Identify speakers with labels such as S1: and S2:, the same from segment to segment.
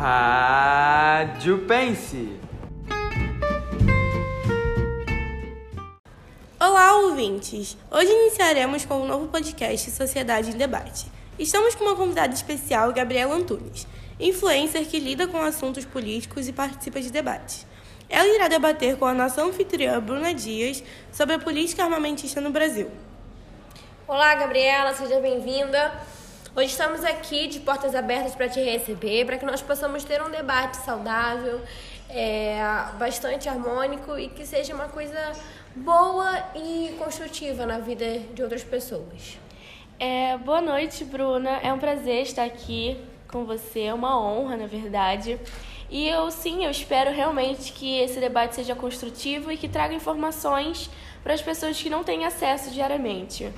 S1: Rádio Pense.
S2: Olá, ouvintes! Hoje iniciaremos com um novo podcast Sociedade em Debate. Estamos com uma convidada especial, Gabriela Antunes, influencer que lida com assuntos políticos e participa de debates. Ela irá debater com a nossa anfitriã, Bruna Dias, sobre a política armamentista no Brasil.
S3: Olá, Gabriela, seja bem-vinda. Hoje estamos aqui de portas abertas para te receber, para que nós possamos ter um debate saudável, é, bastante harmônico e que seja uma coisa boa e construtiva na vida de outras pessoas.
S4: É, boa noite, Bruna. É um prazer estar aqui com você, é uma honra, na verdade. E eu sim, eu espero realmente que esse debate seja construtivo e que traga informações para as pessoas que não têm acesso diariamente.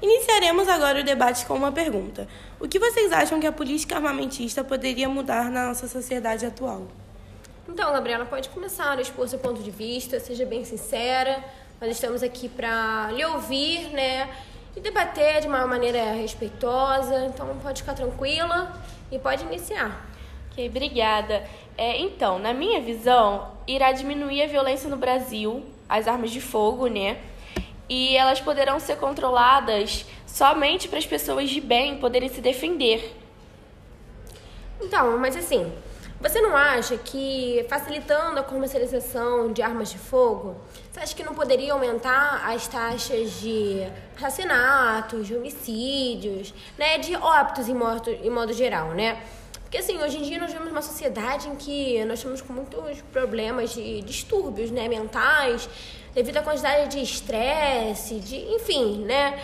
S2: Iniciaremos agora o debate com uma pergunta: O que vocês acham que a política armamentista poderia mudar na nossa sociedade atual?
S3: Então, Gabriela, pode começar a expor seu ponto de vista, seja bem sincera. Nós estamos aqui para lhe ouvir, né? E debater de uma maneira respeitosa. Então, pode ficar tranquila e pode iniciar.
S4: Ok, obrigada. É, então, na minha visão, irá diminuir a violência no Brasil, as armas de fogo, né? E elas poderão ser controladas somente para as pessoas de bem poderem se defender.
S3: Então, mas assim, você não acha que facilitando a comercialização de armas de fogo, você acha que não poderia aumentar as taxas de assassinatos, de homicídios, né, de óbitos em modo, em modo geral, né? Porque assim, hoje em dia nós vivemos uma sociedade em que nós estamos com muitos problemas de distúrbios, né, mentais, devido à quantidade de estresse, de, enfim, né?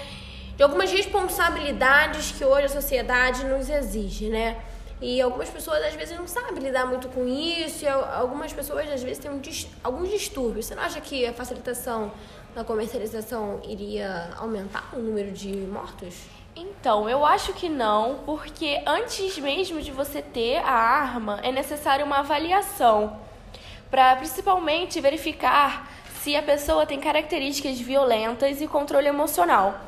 S3: De algumas responsabilidades que hoje a sociedade nos exige, né? E algumas pessoas às vezes não sabem lidar muito com isso, e algumas pessoas às vezes têm um, alguns distúrbios. Você não acha que a facilitação da comercialização iria aumentar o número de mortos?
S4: Então, eu acho que não, porque antes mesmo de você ter a arma, é necessário uma avaliação para principalmente verificar se a pessoa tem características violentas e controle emocional.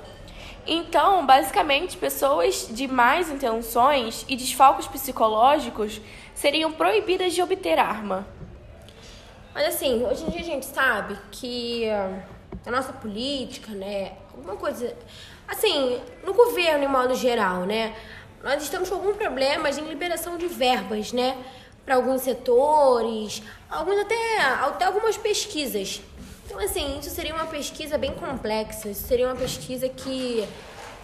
S4: Então, basicamente, pessoas de más intenções e desfalques psicológicos seriam proibidas de obter arma.
S3: Mas assim, hoje em dia a gente sabe que a nossa política, né, alguma coisa, assim, no governo em modo geral, né, nós estamos com algum problema de liberação de verbas, né, para alguns setores, alguns até, até algumas pesquisas. Então, assim, isso seria uma pesquisa bem complexa. Isso seria uma pesquisa que,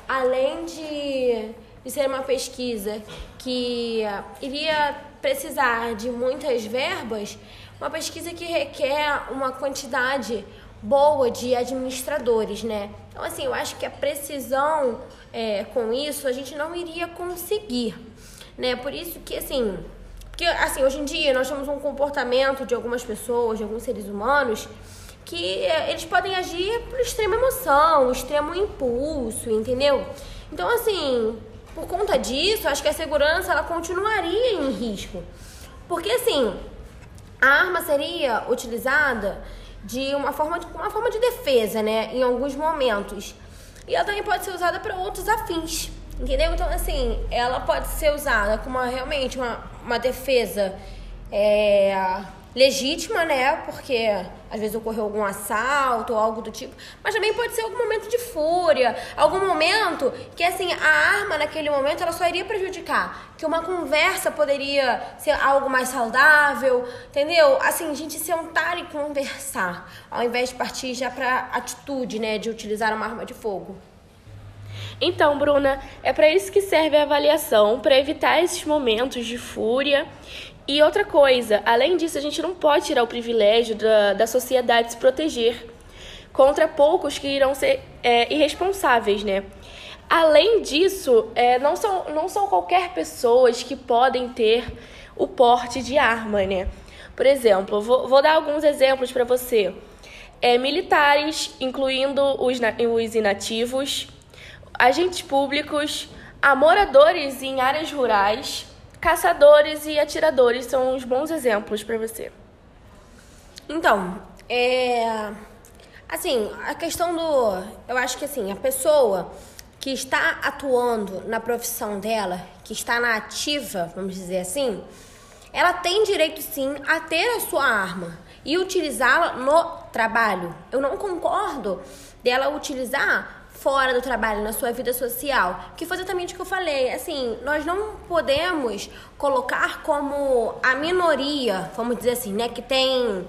S3: além de, de ser uma pesquisa que iria precisar de muitas verbas, uma pesquisa que requer uma quantidade boa de administradores, né? Então, assim, eu acho que a precisão é, com isso a gente não iria conseguir, né? Por isso que, assim, porque, assim, hoje em dia nós temos um comportamento de algumas pessoas, de alguns seres humanos, que é, eles podem agir por extrema emoção, extremo impulso, entendeu? Então, assim, por conta disso, acho que a segurança ela continuaria em risco. Porque, assim, a arma seria utilizada de uma forma de, uma forma de defesa, né? Em alguns momentos. E ela também pode ser usada para outros afins, entendeu? Então, assim, ela pode ser usada como uma, realmente uma, uma defesa é, legítima, né? Porque às vezes ocorreu algum assalto ou algo do tipo, mas também pode ser algum momento de fúria, algum momento que assim a arma naquele momento ela só iria prejudicar, que uma conversa poderia ser algo mais saudável, entendeu? Assim, gente sentar e conversar, ao invés de partir já para atitude, né, de utilizar uma arma de fogo.
S4: Então, Bruna, é para isso que serve a avaliação, para evitar esses momentos de fúria e outra coisa, além disso, a gente não pode tirar o privilégio da, da sociedade se proteger contra poucos que irão ser é, irresponsáveis, né? Além disso, é, não, são, não são qualquer pessoas que podem ter o porte de arma, né? Por exemplo, vou, vou dar alguns exemplos para você. É, militares, incluindo os, os inativos, agentes públicos, moradores em áreas rurais, caçadores e atiradores são uns bons exemplos para você.
S3: Então, é. Assim, a questão do. Eu acho que assim, a pessoa que está atuando na profissão dela, que está na ativa, vamos dizer assim, ela tem direito sim a ter a sua arma e utilizá-la no trabalho. Eu não concordo dela utilizar fora do trabalho, na sua vida social, que foi exatamente o que eu falei. Assim, nós não podemos colocar como a minoria, vamos dizer assim, né, que tem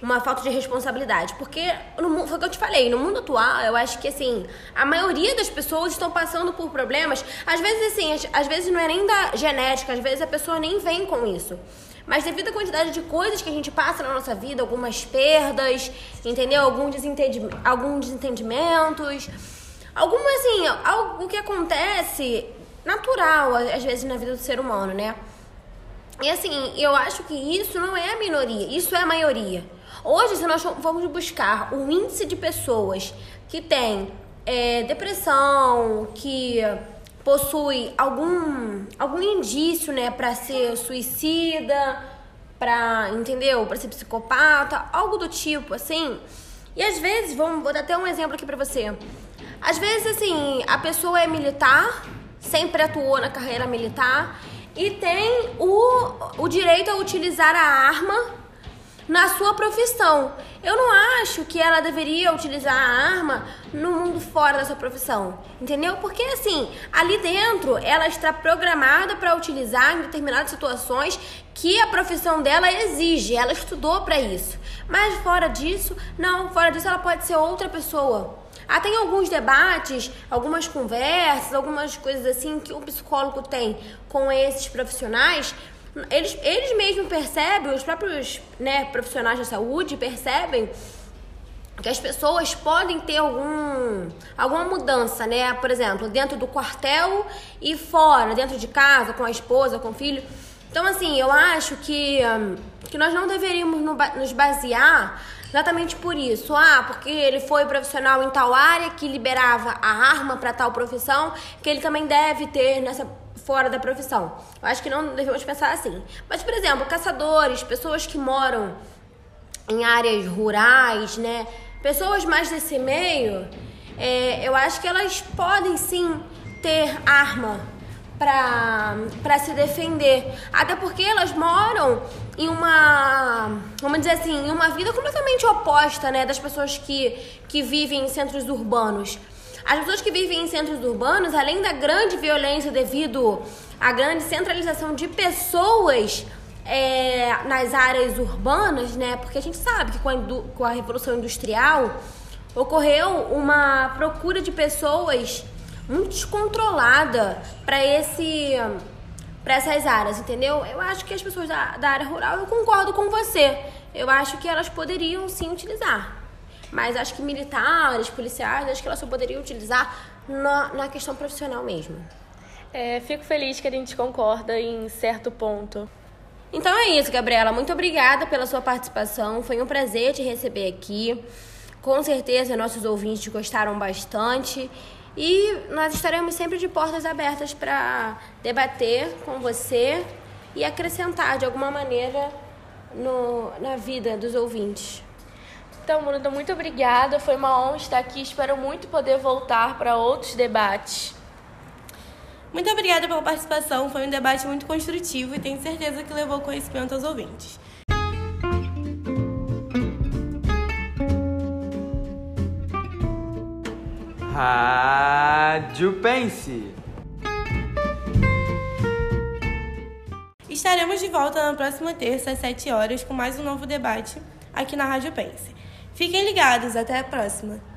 S3: uma falta de responsabilidade. Porque, no, foi o que eu te falei, no mundo atual, eu acho que, assim, a maioria das pessoas estão passando por problemas. Às vezes, assim, às, às vezes não é nem da genética, às vezes a pessoa nem vem com isso. Mas devido à quantidade de coisas que a gente passa na nossa vida, algumas perdas, entendeu? Alguns, desentendi alguns desentendimentos, algumas, assim, algo que acontece natural, às vezes, na vida do ser humano, né? E assim, eu acho que isso não é a minoria, isso é a maioria. Hoje, se nós formos buscar o índice de pessoas que têm é, depressão, que possui algum, algum indício, né, para ser suicida, para, entendeu? Para ser psicopata, algo do tipo, assim. E às vezes, vamos, vou dar até um exemplo aqui para você. Às vezes, assim, a pessoa é militar, sempre atuou na carreira militar e tem o, o direito a utilizar a arma na sua profissão. Eu não acho que ela deveria utilizar a arma no mundo fora da sua profissão, entendeu? Porque assim, ali dentro ela está programada para utilizar em determinadas situações que a profissão dela exige, ela estudou para isso. Mas fora disso, não, fora disso ela pode ser outra pessoa. Ah, tem alguns debates, algumas conversas, algumas coisas assim que o psicólogo tem com esses profissionais eles, eles mesmos percebem, os próprios né, profissionais da saúde percebem que as pessoas podem ter algum, alguma mudança, né? Por exemplo, dentro do quartel e fora, dentro de casa, com a esposa, com o filho. Então, assim, eu acho que, que nós não deveríamos nos basear exatamente por isso. Ah, porque ele foi profissional em tal área que liberava a arma para tal profissão, que ele também deve ter nessa fora da profissão. Eu acho que não devemos pensar assim. Mas, por exemplo, caçadores, pessoas que moram em áreas rurais, né? Pessoas mais desse meio, é, eu acho que elas podem sim ter arma para se defender. Até porque elas moram em uma, vamos dizer assim, em uma vida completamente oposta, né, das pessoas que, que vivem em centros urbanos. As pessoas que vivem em centros urbanos, além da grande violência devido à grande centralização de pessoas é, nas áreas urbanas, né? Porque a gente sabe que com a, com a Revolução Industrial ocorreu uma procura de pessoas muito descontrolada para esse para essas áreas, entendeu? Eu acho que as pessoas da, da área rural, eu concordo com você. Eu acho que elas poderiam sim utilizar. Mas acho que militares, policiais, acho que ela só poderia utilizar na, na questão profissional mesmo.
S4: É, fico feliz que a gente concorda em certo ponto.
S3: Então é isso, Gabriela. Muito obrigada pela sua participação. Foi um prazer te receber aqui. Com certeza nossos ouvintes gostaram bastante. E nós estaremos sempre de portas abertas para debater com você e acrescentar de alguma maneira no, na vida dos ouvintes.
S4: Então, Bruna, muito obrigada. Foi uma honra estar aqui. Espero muito poder voltar para outros debates.
S2: Muito obrigada pela participação. Foi um debate muito construtivo e tenho certeza que levou conhecimento aos ouvintes.
S1: Rádio Pense.
S2: Estaremos de volta na próxima terça às 7 horas com mais um novo debate aqui na Rádio Pense. Fiquem ligados, até a próxima!